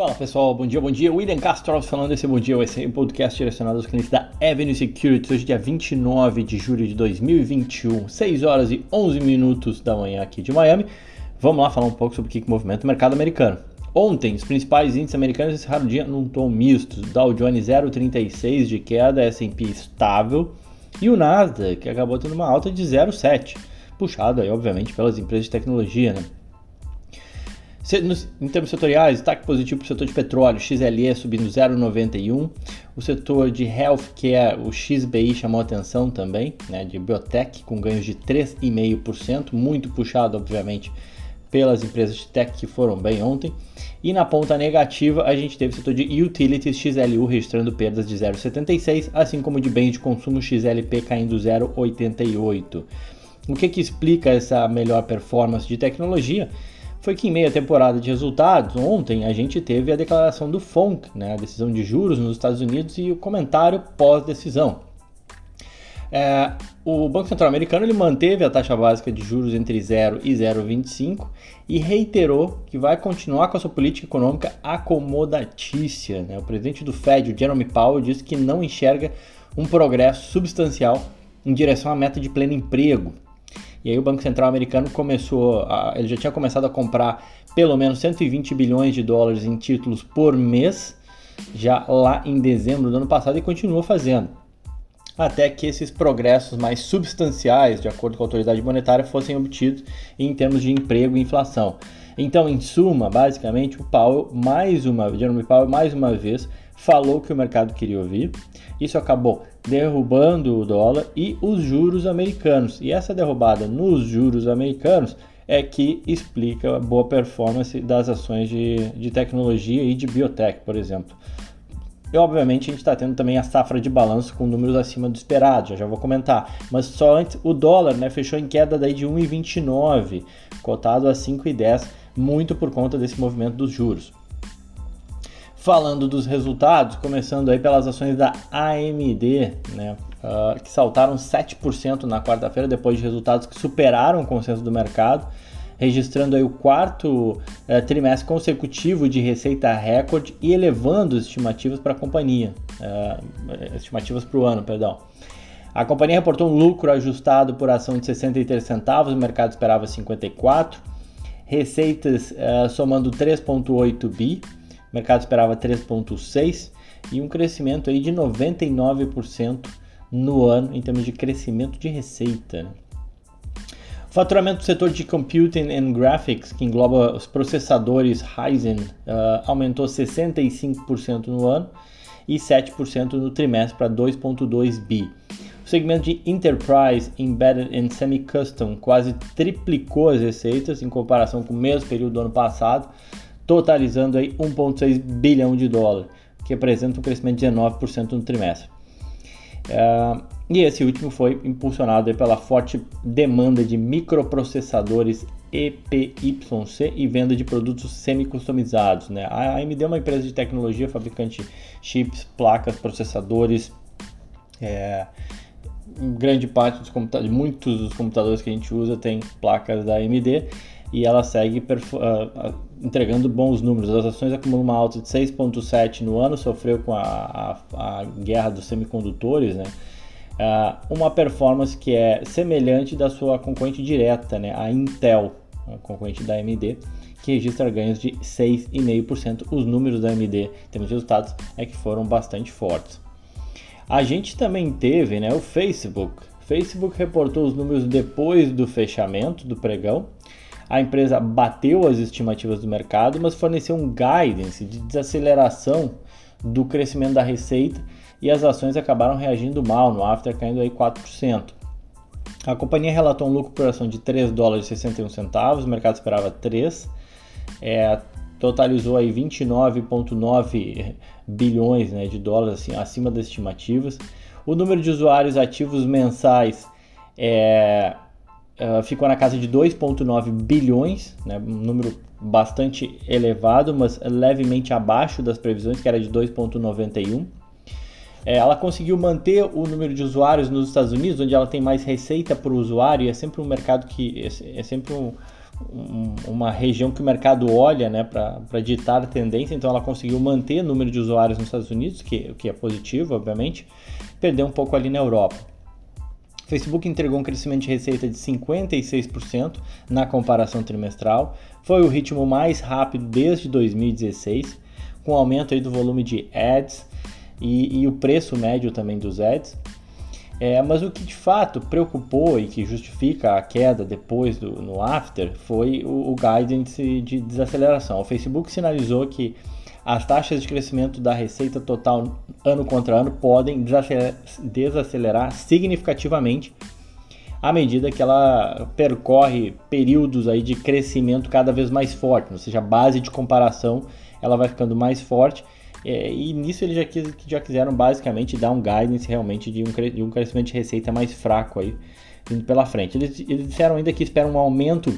Fala pessoal, bom dia, bom dia. William Castro falando esse bom dia, ser um podcast direcionado aos clientes da Avenue Securities, hoje dia 29 de julho de 2021, 6 horas e 11 minutos da manhã aqui de Miami. Vamos lá falar um pouco sobre o que movimenta o mercado americano. Ontem, os principais índices americanos encerraram o dia num tom misto. Dow Jones 0,36 de queda, S&P estável e o Nasdaq, que acabou tendo uma alta de 0,7, puxado aí, obviamente, pelas empresas de tecnologia, né? Em termos setoriais, destaque positivo para o setor de petróleo, XLE subindo 0,91. O setor de healthcare, o XBI chamou atenção também, né, de biotech, com ganhos de 3,5%, muito puxado, obviamente, pelas empresas de tech que foram bem ontem. E na ponta negativa, a gente teve o setor de utilities XLU registrando perdas de 0,76, assim como de bens de consumo XLP caindo 0,88. O que, que explica essa melhor performance de tecnologia? Foi que em meia temporada de resultados, ontem a gente teve a declaração do FONC, né, a decisão de juros nos Estados Unidos e o comentário pós-decisão. É, o Banco Central Americano ele manteve a taxa básica de juros entre 0 e 0,25 e reiterou que vai continuar com a sua política econômica acomodatícia. Né? O presidente do Fed, o Jerome Powell, disse que não enxerga um progresso substancial em direção à meta de pleno emprego. E aí o Banco Central americano começou, a, ele já tinha começado a comprar pelo menos 120 bilhões de dólares em títulos por mês, já lá em dezembro do ano passado e continuou fazendo. Até que esses progressos mais substanciais, de acordo com a autoridade monetária, fossem obtidos em termos de emprego e inflação. Então, em suma, basicamente, o Powell, mais uma, Jerome Powell, mais uma vez, falou que o mercado queria ouvir. Isso acabou derrubando o dólar e os juros americanos. E essa derrubada nos juros americanos é que explica a boa performance das ações de, de tecnologia e de biotech, por exemplo. E obviamente a gente está tendo também a safra de balanço com números acima do esperado, já, já vou comentar. Mas só antes, o dólar né, fechou em queda daí de 1,29, cotado a 5,10, muito por conta desse movimento dos juros. Falando dos resultados, começando aí pelas ações da AMD, né, uh, que saltaram 7% na quarta-feira depois de resultados que superaram o consenso do mercado, registrando aí o quarto uh, trimestre consecutivo de receita recorde e elevando as estimativas para a companhia, uh, estimativas para o ano, perdão. A companhia reportou um lucro ajustado por ação de 63 centavos, o mercado esperava 54, receitas uh, somando 3,8 bi o mercado esperava 3,6% e um crescimento aí de 99% no ano em termos de crescimento de receita. Né? O faturamento do setor de Computing and Graphics, que engloba os processadores Ryzen, uh, aumentou 65% no ano e 7% no trimestre para 2,2 bi. Segmento de Enterprise, Embedded and Semi-Custom quase triplicou as receitas em comparação com o mesmo período do ano passado, totalizando aí 1,6 bilhão de dólares, que representa um crescimento de 19% no trimestre. Uh, e esse último foi impulsionado pela forte demanda de microprocessadores EPYC e venda de produtos semi-customizados. Né? A AMD é uma empresa de tecnologia, fabricante chips, placas, processadores. É, grande parte dos computadores, muitos dos computadores que a gente usa tem placas da AMD e ela segue uh, entregando bons números. As ações acumulam uma alta de 6,7 no ano, sofreu com a, a, a guerra dos semicondutores, né? Uh, uma performance que é semelhante da sua concorrente direta, né? a Intel, a concorrente da AMD, que registra ganhos de 6,5%. Os números da AMD, em termos de resultados, é que foram bastante fortes. A gente também teve né, o Facebook. Facebook reportou os números depois do fechamento do pregão a empresa bateu as estimativas do mercado, mas forneceu um guidance de desaceleração do crescimento da receita e as ações acabaram reagindo mal no after, caindo aí 4%. A companhia relatou um lucro por ação de 3 dólares e 61 centavos, o mercado esperava 3, é, totalizou aí 29,9 bilhões né, de dólares assim, acima das estimativas. O número de usuários ativos mensais é, uh, ficou na casa de 2,9 bilhões, né, um número bastante elevado, mas levemente abaixo das previsões, que era de 2,91. É, ela conseguiu manter o número de usuários nos Estados Unidos, onde ela tem mais receita por usuário, e é sempre um mercado que é, é sempre um, um, uma região que o mercado olha né, para ditar tendência, então ela conseguiu manter o número de usuários nos Estados Unidos, que, que é positivo, obviamente, perdeu um pouco ali na Europa. O Facebook entregou um crescimento de receita de 56% na comparação trimestral, foi o ritmo mais rápido desde 2016, com aumento aí do volume de ads e, e o preço médio também dos ads. É, mas o que de fato preocupou e que justifica a queda depois do, no after foi o, o guidance de desaceleração. O Facebook sinalizou que as taxas de crescimento da receita total ano contra ano podem desacelerar, desacelerar significativamente à medida que ela percorre períodos aí de crescimento cada vez mais forte, ou seja, a base de comparação ela vai ficando mais forte é, e nisso eles já, quis, já quiseram basicamente dar um guidance realmente de um, de um crescimento de receita mais fraco aí vindo pela frente. Eles, eles disseram ainda que esperam um aumento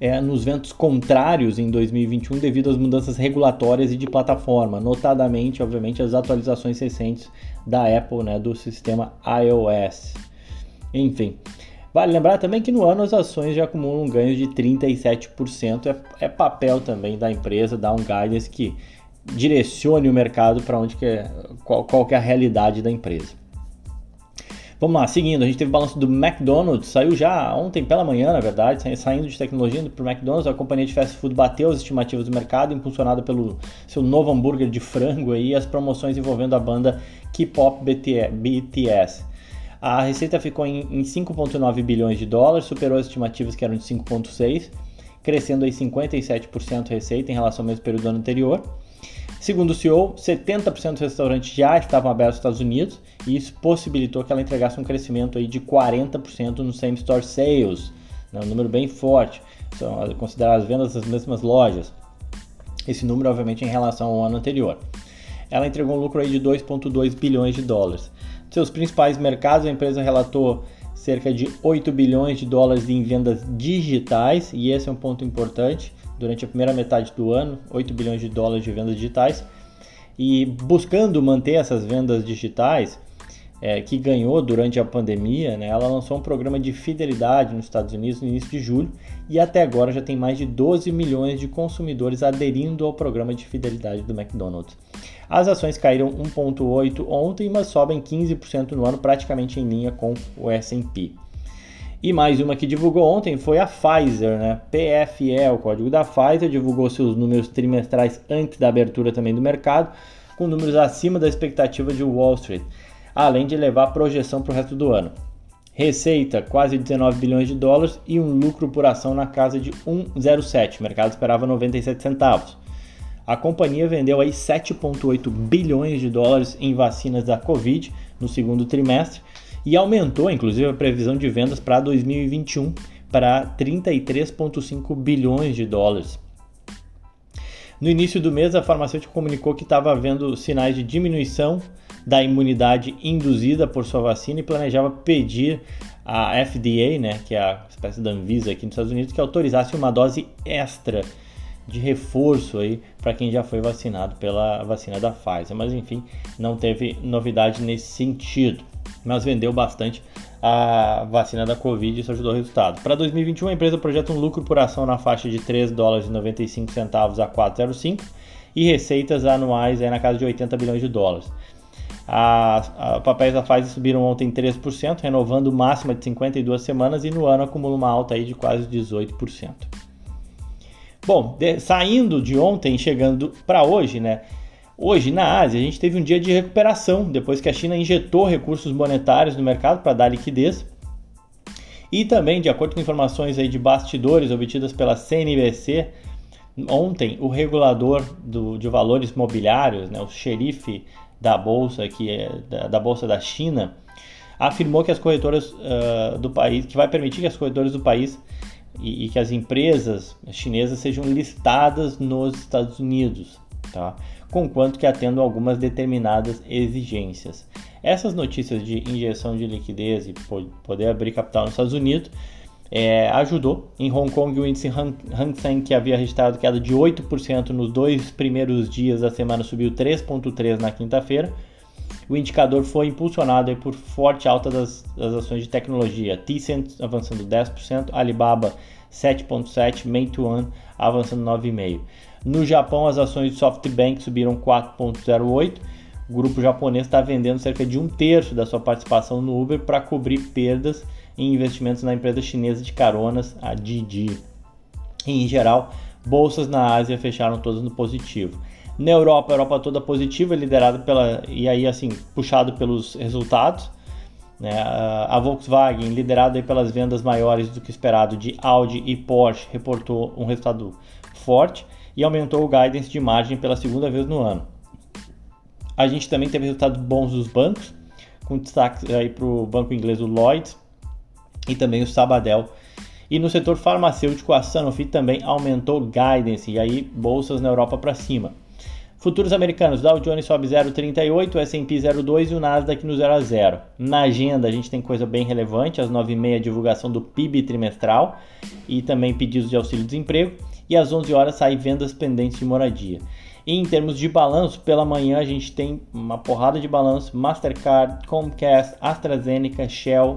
é, nos ventos contrários em 2021 devido às mudanças regulatórias e de plataforma, notadamente, obviamente, as atualizações recentes da Apple, né, do sistema iOS. Enfim, vale lembrar também que no ano as ações já acumulam ganhos de 37%, é, é papel também da empresa dar um guidance que direcione o mercado para onde que é, qual, qual que é a realidade da empresa. Vamos lá, seguindo, a gente teve o balanço do McDonald's, saiu já ontem pela manhã, na verdade, saindo de tecnologia para o McDonald's, a companhia de fast food bateu as estimativas do mercado, impulsionada pelo seu novo hambúrguer de frango e as promoções envolvendo a banda K-pop BTS. A receita ficou em, em 5,9 bilhões de dólares, superou as estimativas que eram de 5,6, crescendo aí 57% receita em relação ao mesmo período do ano anterior. Segundo o CEO, 70% dos restaurantes já estavam abertos nos Estados Unidos e isso possibilitou que ela entregasse um crescimento aí de 40% no same store sales, né, um número bem forte, são considerar as vendas das mesmas lojas. Esse número, obviamente, em relação ao ano anterior. Ela entregou um lucro aí de 2,2 bilhões de dólares. Seus principais mercados, a empresa relatou cerca de 8 bilhões de dólares em vendas digitais, e esse é um ponto importante durante a primeira metade do ano, 8 bilhões de dólares de vendas digitais. E buscando manter essas vendas digitais, é, que ganhou durante a pandemia, né, ela lançou um programa de fidelidade nos Estados Unidos no início de julho e até agora já tem mais de 12 milhões de consumidores aderindo ao programa de fidelidade do McDonald's. As ações caíram 1,8% ontem, mas sobem 15% no ano, praticamente em linha com o S&P. E mais uma que divulgou ontem foi a Pfizer, né? PFE, o código da Pfizer, divulgou seus números trimestrais antes da abertura também do mercado, com números acima da expectativa de Wall Street, além de levar a projeção para o resto do ano. Receita quase 19 bilhões de dólares e um lucro por ação na casa de 1,07. O mercado esperava 97 centavos. A companhia vendeu aí 7,8 bilhões de dólares em vacinas da Covid no segundo trimestre e aumentou inclusive a previsão de vendas para 2021 para 33,5 bilhões de dólares. No início do mês, a farmacêutica comunicou que estava havendo sinais de diminuição da imunidade induzida por sua vacina e planejava pedir à FDA, né, que é a espécie da Anvisa aqui nos Estados Unidos, que autorizasse uma dose extra de reforço aí para quem já foi vacinado pela vacina da Pfizer. Mas enfim, não teve novidade nesse sentido mas vendeu bastante a vacina da Covid e isso ajudou o resultado. Para 2021, a empresa projeta um lucro por ação na faixa de 3 dólares e 95 centavos a 4,05 e receitas anuais aí na casa de 80 bilhões de dólares. As papéis da Pfizer subiram ontem 3%, renovando máxima de 52 semanas e no ano acumula uma alta aí de quase 18%. Bom, de, saindo de ontem, chegando para hoje, né? Hoje, na Ásia, a gente teve um dia de recuperação depois que a China injetou recursos monetários no mercado para dar liquidez. E também, de acordo com informações aí de bastidores obtidas pela CNBC, ontem o regulador do, de valores mobiliários, né, o xerife da bolsa que é da, da bolsa da China, afirmou que as corretoras uh, do país, que vai permitir que as corretoras do país e, e que as empresas chinesas sejam listadas nos Estados Unidos, tá? Conquanto que atendam algumas determinadas exigências. Essas notícias de injeção de liquidez e poder abrir capital nos Estados Unidos é, ajudou. Em Hong Kong, o índice Hang Seng, que havia registrado queda de 8% nos dois primeiros dias da semana, subiu 3,3% na quinta-feira. O indicador foi impulsionado por forte alta das, das ações de tecnologia. Tencent avançando 10%, Alibaba 7,7%, Meituan avançando 9,5%. No Japão, as ações de SoftBank subiram 4,08%. O grupo japonês está vendendo cerca de um terço da sua participação no Uber para cobrir perdas em investimentos na empresa chinesa de caronas, a Didi. Em geral, bolsas na Ásia fecharam todas no positivo. Na Europa, a Europa toda positiva, liderada pela e aí assim puxado pelos resultados. Né? A Volkswagen, liderada pelas vendas maiores do que esperado de Audi e Porsche, reportou um resultado forte e aumentou o guidance de margem pela segunda vez no ano. A gente também teve resultados bons dos bancos, com destaque para o banco inglês o Lloyds e também o Sabadell. E no setor farmacêutico, a Sanofi também aumentou guidance, e aí bolsas na Europa para cima. Futuros americanos, Dow Jones sobe 0,38, o S&P 0,2 e o Nasdaq no 0 a 0. Na agenda a gente tem coisa bem relevante, às 9h30 divulgação do PIB trimestral e também pedidos de auxílio-desemprego e às 11 horas sai vendas pendentes de moradia. E em termos de balanço, pela manhã a gente tem uma porrada de balanço, Mastercard, Comcast, AstraZeneca, Shell,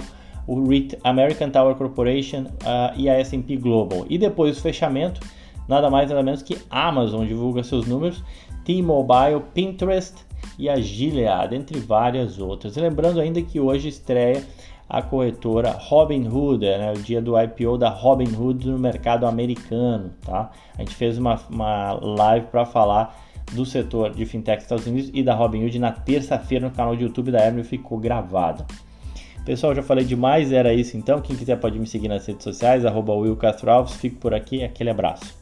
o REIT American Tower Corporation uh, e a S&P Global. E depois o fechamento, nada mais nada menos que Amazon divulga seus números T-Mobile, Pinterest e a Gilead, entre várias outras. lembrando ainda que hoje estreia a corretora Robinhood, né, o dia do IPO da Robinhood no mercado americano. Tá? A gente fez uma, uma live para falar do setor de fintech dos Estados Unidos e da Robinhood na terça-feira no canal de YouTube da Hermes ficou gravado. Pessoal, já falei demais, era isso então. Quem quiser pode me seguir nas redes sociais, arroba Will. Fico por aqui, aquele abraço.